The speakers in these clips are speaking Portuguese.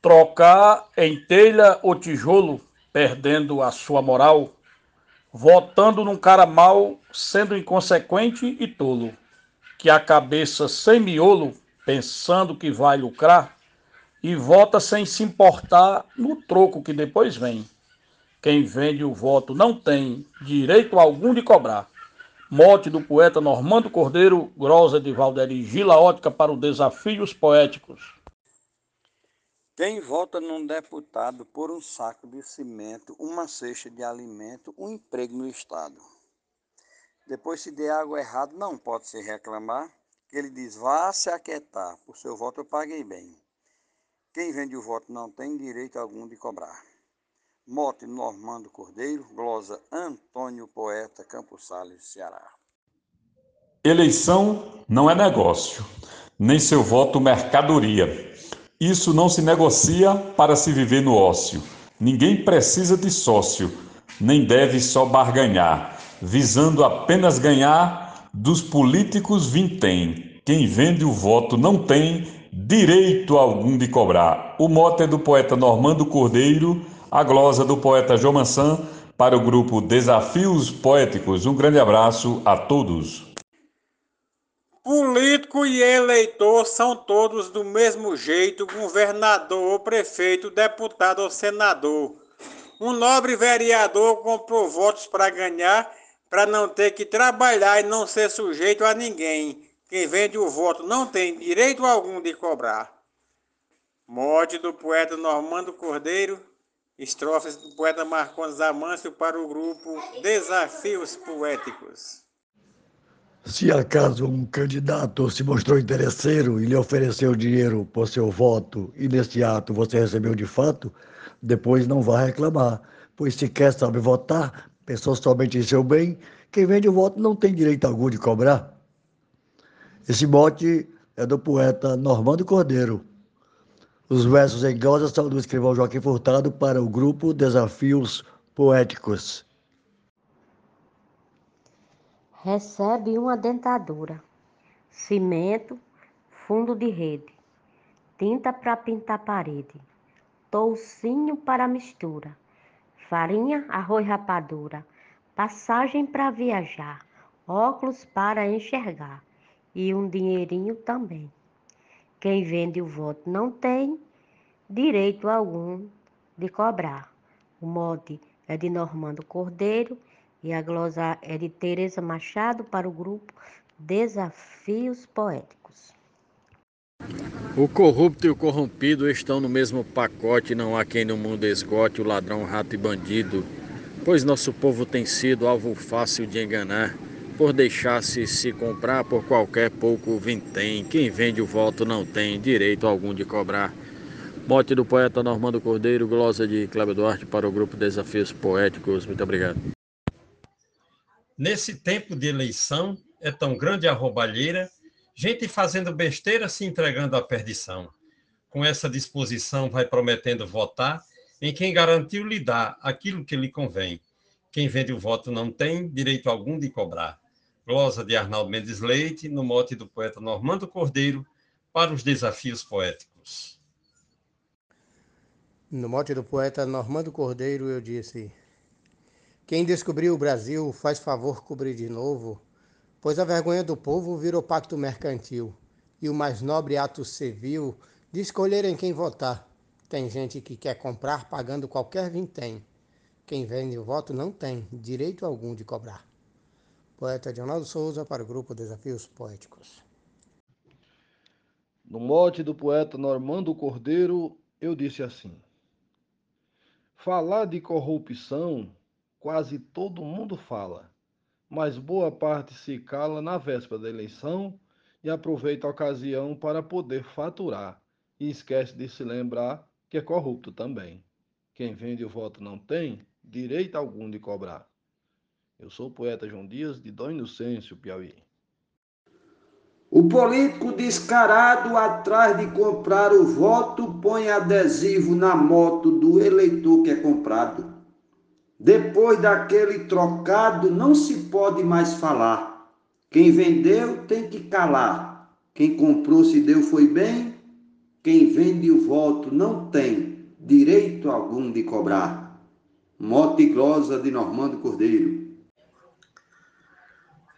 trocar em telha ou tijolo, perdendo a sua moral, votando num cara mal, sendo inconsequente e tolo, que a cabeça sem miolo, pensando que vai lucrar, e vota sem se importar no troco que depois vem. Quem vende o voto não tem direito algum de cobrar. Mote do poeta Normando Cordeiro, Grosa de Valderi Gila Ótica para o Desafios Poéticos. Quem vota num deputado por um saco de cimento, uma cesta de alimento, um emprego no Estado. Depois, se der algo errado, não pode se reclamar, que ele diz, vá se aquietar, por seu voto eu paguei bem. Quem vende o voto não tem direito algum de cobrar. Mote Normando Cordeiro, glosa Antônio Poeta, Campos Sales, Ceará. Eleição não é negócio, nem seu voto mercadoria. Isso não se negocia para se viver no ócio. Ninguém precisa de sócio, nem deve só barganhar, visando apenas ganhar dos políticos vintém. Quem vende o voto não tem direito algum de cobrar. O mote é do poeta Normando Cordeiro, a glosa do poeta João Mansan, para o grupo Desafios Poéticos. Um grande abraço a todos. Político e eleitor são todos do mesmo jeito, governador ou prefeito, deputado ou senador. Um nobre vereador comprou votos para ganhar, para não ter que trabalhar e não ser sujeito a ninguém. Quem vende o voto não tem direito algum de cobrar. Morte do poeta Normando Cordeiro, estrofes do poeta Marcondes Amâncio para o grupo Desafios Poéticos. Se acaso um candidato se mostrou interesseiro e lhe ofereceu dinheiro por seu voto e neste ato você recebeu de fato, depois não vá reclamar, pois se quer saber votar, pensou somente em seu bem, quem vende o voto não tem direito algum de cobrar. Esse mote é do poeta Normando Cordeiro. Os versos em glosa são do escrivão Joaquim Furtado para o grupo Desafios Poéticos recebe uma dentadura, cimento, fundo de rede, tinta para pintar parede, toucinho para mistura, farinha, arroz rapadura, passagem para viajar, óculos para enxergar e um dinheirinho também. Quem vende o voto não tem direito algum de cobrar. O mote é de Normando Cordeiro e a glosa é de Teresa Machado para o grupo Desafios Poéticos. O corrupto e o corrompido estão no mesmo pacote, não há quem no mundo esgote o ladrão, rato e bandido, pois nosso povo tem sido alvo fácil de enganar, por deixar-se se comprar por qualquer pouco vintém. Quem vende o voto não tem direito algum de cobrar. Mote do poeta Normando Cordeiro, glosa de Cláudio Duarte para o grupo Desafios Poéticos. Muito obrigado. Nesse tempo de eleição, é tão grande a roubalheira, gente fazendo besteira se entregando à perdição. Com essa disposição, vai prometendo votar em quem garantiu lhe dar aquilo que lhe convém. Quem vende o voto não tem direito algum de cobrar. Glosa de Arnaldo Mendes Leite, no mote do poeta Normando Cordeiro, para os desafios poéticos. No mote do poeta Normando Cordeiro, eu disse: quem descobriu o Brasil faz favor cobrir de novo, pois a vergonha do povo virou pacto mercantil e o mais nobre ato civil de escolher em quem votar. Tem gente que quer comprar pagando qualquer vintém. Quem vende o voto não tem direito algum de cobrar. Poeta Ronaldo Souza para o grupo Desafios Poéticos. No mote do poeta Normando Cordeiro, eu disse assim: Falar de corrupção quase todo mundo fala, mas boa parte se cala na véspera da eleição e aproveita a ocasião para poder faturar e esquece de se lembrar que é corrupto também. Quem vende o voto não tem direito algum de cobrar. Eu sou o poeta João Dias, de Dom Inocêncio, Piauí. O político descarado, atrás de comprar o voto, põe adesivo na moto do eleitor que é comprado. Depois daquele trocado, não se pode mais falar. Quem vendeu tem que calar. Quem comprou, se deu, foi bem. Quem vende o voto não tem direito algum de cobrar. Mote glosa de Normando Cordeiro.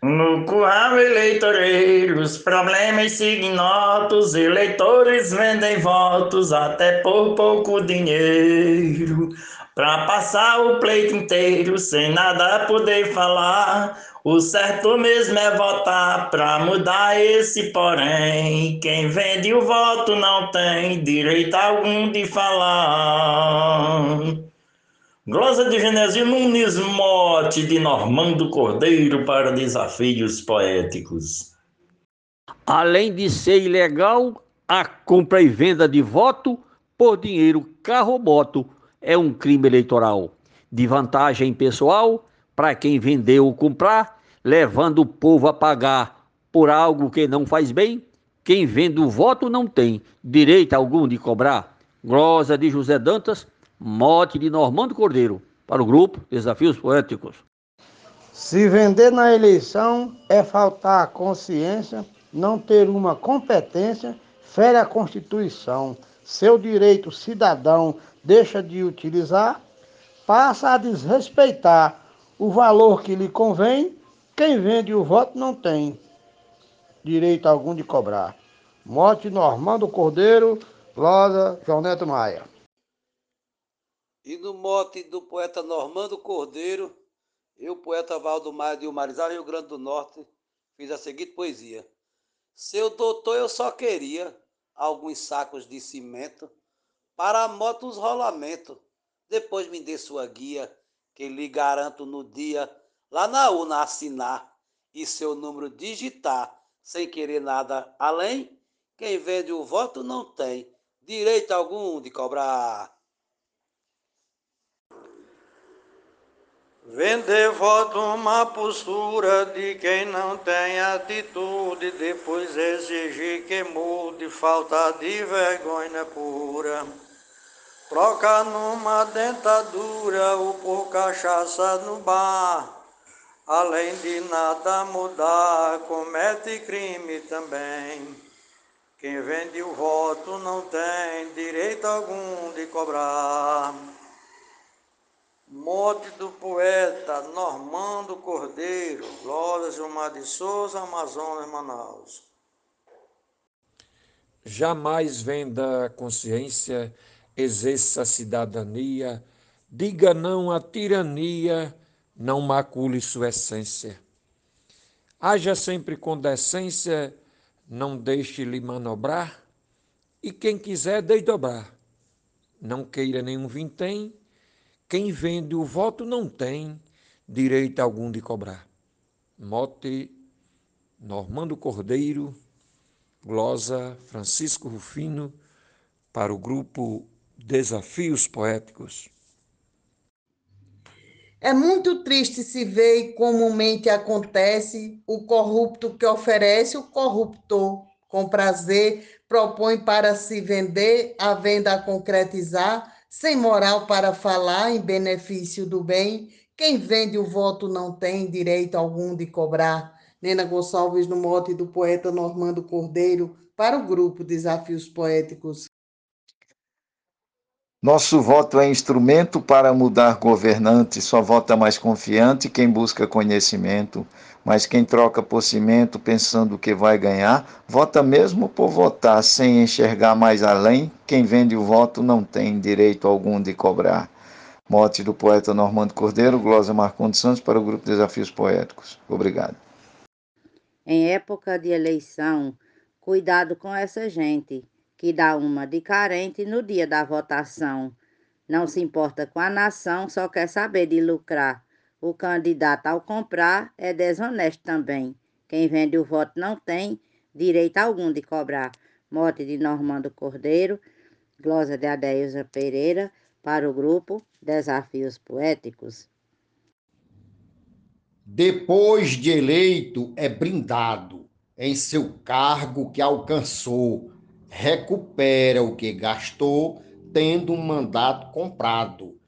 No curral eleitoreiros, problemas ignotos, eleitores vendem votos até por pouco dinheiro. Pra passar o pleito inteiro sem nada poder falar, o certo mesmo é votar pra mudar esse porém. Quem vende o voto não tem direito algum de falar. Glosa de Genésio Nunes Mote de Normando Cordeiro para Desafios Poéticos. Além de ser ilegal, a compra e venda de voto por dinheiro carro ou moto é um crime eleitoral. De vantagem pessoal para quem vendeu ou comprar, levando o povo a pagar por algo que não faz bem, quem vende o voto não tem direito algum de cobrar. Glosa de José Dantas Mote de Normando Cordeiro, para o grupo Desafios Poéticos. Se vender na eleição é faltar a consciência, não ter uma competência, fere a Constituição. Seu direito cidadão deixa de utilizar, passa a desrespeitar o valor que lhe convém. Quem vende o voto não tem direito algum de cobrar. Mote Normando Cordeiro, Losa, João Neto Maia. E no mote do poeta Normando Cordeiro, eu, poeta Valdo Maia de Umarizal, Rio Grande do Norte, fiz a seguinte poesia. Seu doutor, eu só queria alguns sacos de cimento para a moto os rolamento. Depois me dê sua guia, que lhe garanto no dia, lá na urna assinar e seu número digitar, sem querer nada além. Quem vende o voto não tem direito algum de cobrar. Vender voto uma postura de quem não tem atitude, depois exigir que mude, falta de vergonha pura. Troca numa dentadura o por cachaça no bar. Além de nada mudar, comete crime também. Quem vende o voto não tem direito algum de cobrar. Mote do poeta Normando Cordeiro, Glória Gilmar de Souza, Amazonas, Manaus. Jamais venda a consciência, exerça a cidadania, diga não à tirania, não macule sua essência. Haja sempre com decência, não deixe-lhe manobrar, e quem quiser, dei dobrar. Não queira nenhum vintém, quem vende o voto não tem direito algum de cobrar. Mote Normando Cordeiro, glosa Francisco Rufino, para o grupo Desafios Poéticos. É muito triste se ver e comumente acontece o corrupto que oferece o corruptor com prazer, propõe para se vender, a venda a concretizar sem moral para falar em benefício do bem, quem vende o voto não tem direito algum de cobrar. Nena Gonçalves, no mote do poeta Normando Cordeiro, para o grupo Desafios Poéticos. Nosso voto é instrumento para mudar governante, só vota mais confiante quem busca conhecimento. Mas quem troca por cimento pensando que vai ganhar, vota mesmo por votar, sem enxergar mais além. Quem vende o voto não tem direito algum de cobrar. Mote do poeta Normando Cordeiro, Glosa Marcondes Santos, para o Grupo Desafios Poéticos. Obrigado. Em época de eleição, cuidado com essa gente que dá uma de carente no dia da votação. Não se importa com a nação, só quer saber de lucrar. O candidato, ao comprar, é desonesto também. Quem vende o voto não tem direito algum de cobrar. Mote de Normando Cordeiro, glosa de Adeusa Pereira, para o grupo Desafios Poéticos. Depois de eleito, é brindado em seu cargo que alcançou, recupera o que gastou, tendo um mandato comprado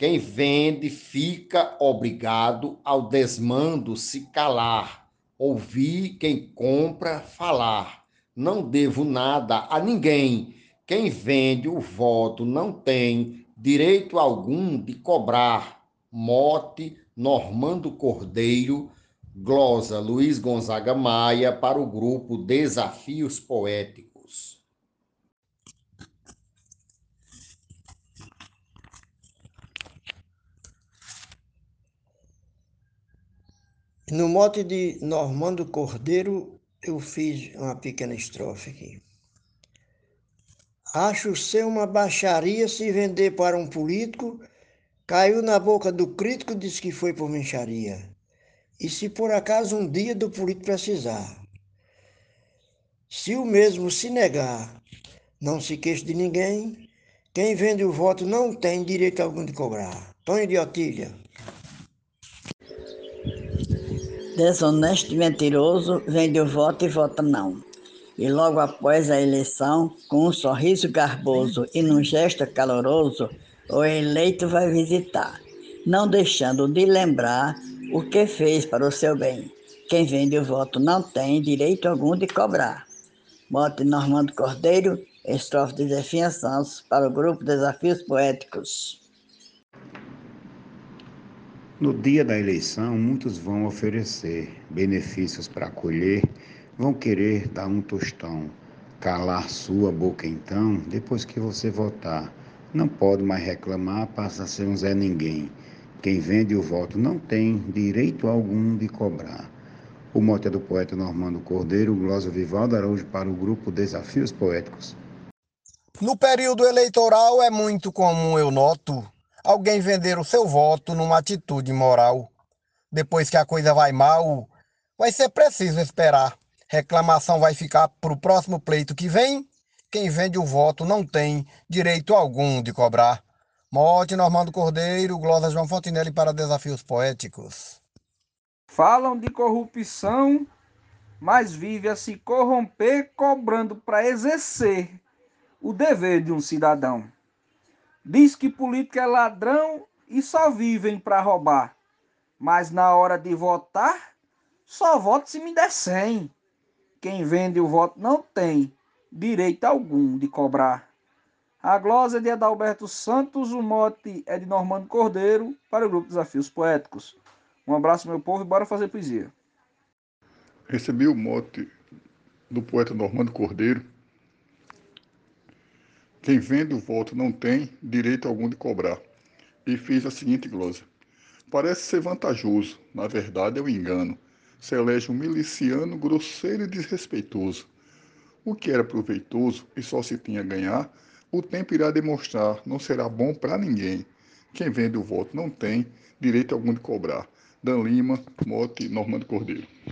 quem vende fica obrigado ao desmando se calar, ouvir quem compra falar. Não devo nada a ninguém. Quem vende o voto não tem direito algum de cobrar. Mote Normando Cordeiro, glosa Luiz Gonzaga Maia para o grupo Desafios Poéticos. No mote de Normando Cordeiro, eu fiz uma pequena estrofe aqui. Acho ser uma baixaria se vender para um político. Caiu na boca do crítico, disse que foi por mencharia. E se por acaso um dia do político precisar, se o mesmo se negar, não se queixe de ninguém, quem vende o voto não tem direito algum de cobrar. Tonho de Otília. Desonesto e mentiroso vende o voto e vota não e logo após a eleição, com um sorriso garboso e num gesto caloroso, o eleito vai visitar, não deixando de lembrar o que fez para o seu bem. Quem vende o voto não tem direito algum de cobrar. Mote Normando Cordeiro, estrofe de Zefinha Santos, para o grupo Desafios Poéticos. No dia da eleição, muitos vão oferecer benefícios para acolher vão querer dar um tostão, calar sua boca então, depois que você votar. Não pode mais reclamar, passa a ser um Zé Ninguém. Quem vende o voto não tem direito algum de cobrar. O mote é do poeta Normando Cordeiro, glosa Vivaldo Araújo para o grupo Desafios Poéticos. No período eleitoral é muito comum, eu noto, alguém vender o seu voto numa atitude moral. Depois que a coisa vai mal, vai ser preciso esperar reclamação vai ficar para o próximo pleito que vem. Quem vende o voto não tem direito algum de cobrar. Morte Normando Cordeiro, glosa João Fontinelli para Desafios Poéticos. Falam de corrupção, mas vive a se corromper cobrando para exercer o dever de um cidadão. Diz que político é ladrão e só vivem para roubar. Mas na hora de votar, só voto se me der 100. Quem vende o voto não tem direito algum de cobrar. A glosa é de Adalberto Santos, o mote é de Normando Cordeiro, para o grupo Desafios Poéticos. Um abraço, meu povo, e bora fazer poesia. Recebi o mote do poeta Normando Cordeiro. Quem vende o voto não tem direito algum de cobrar. E fiz a seguinte glosa. Parece ser vantajoso, na verdade é um engano se elege um miliciano grosseiro e desrespeitoso. O que era proveitoso e só se tinha a ganhar, o tempo irá demonstrar, não será bom para ninguém. Quem vende o voto não tem direito algum de cobrar. Dan Lima, Mote, Normando Cordeiro.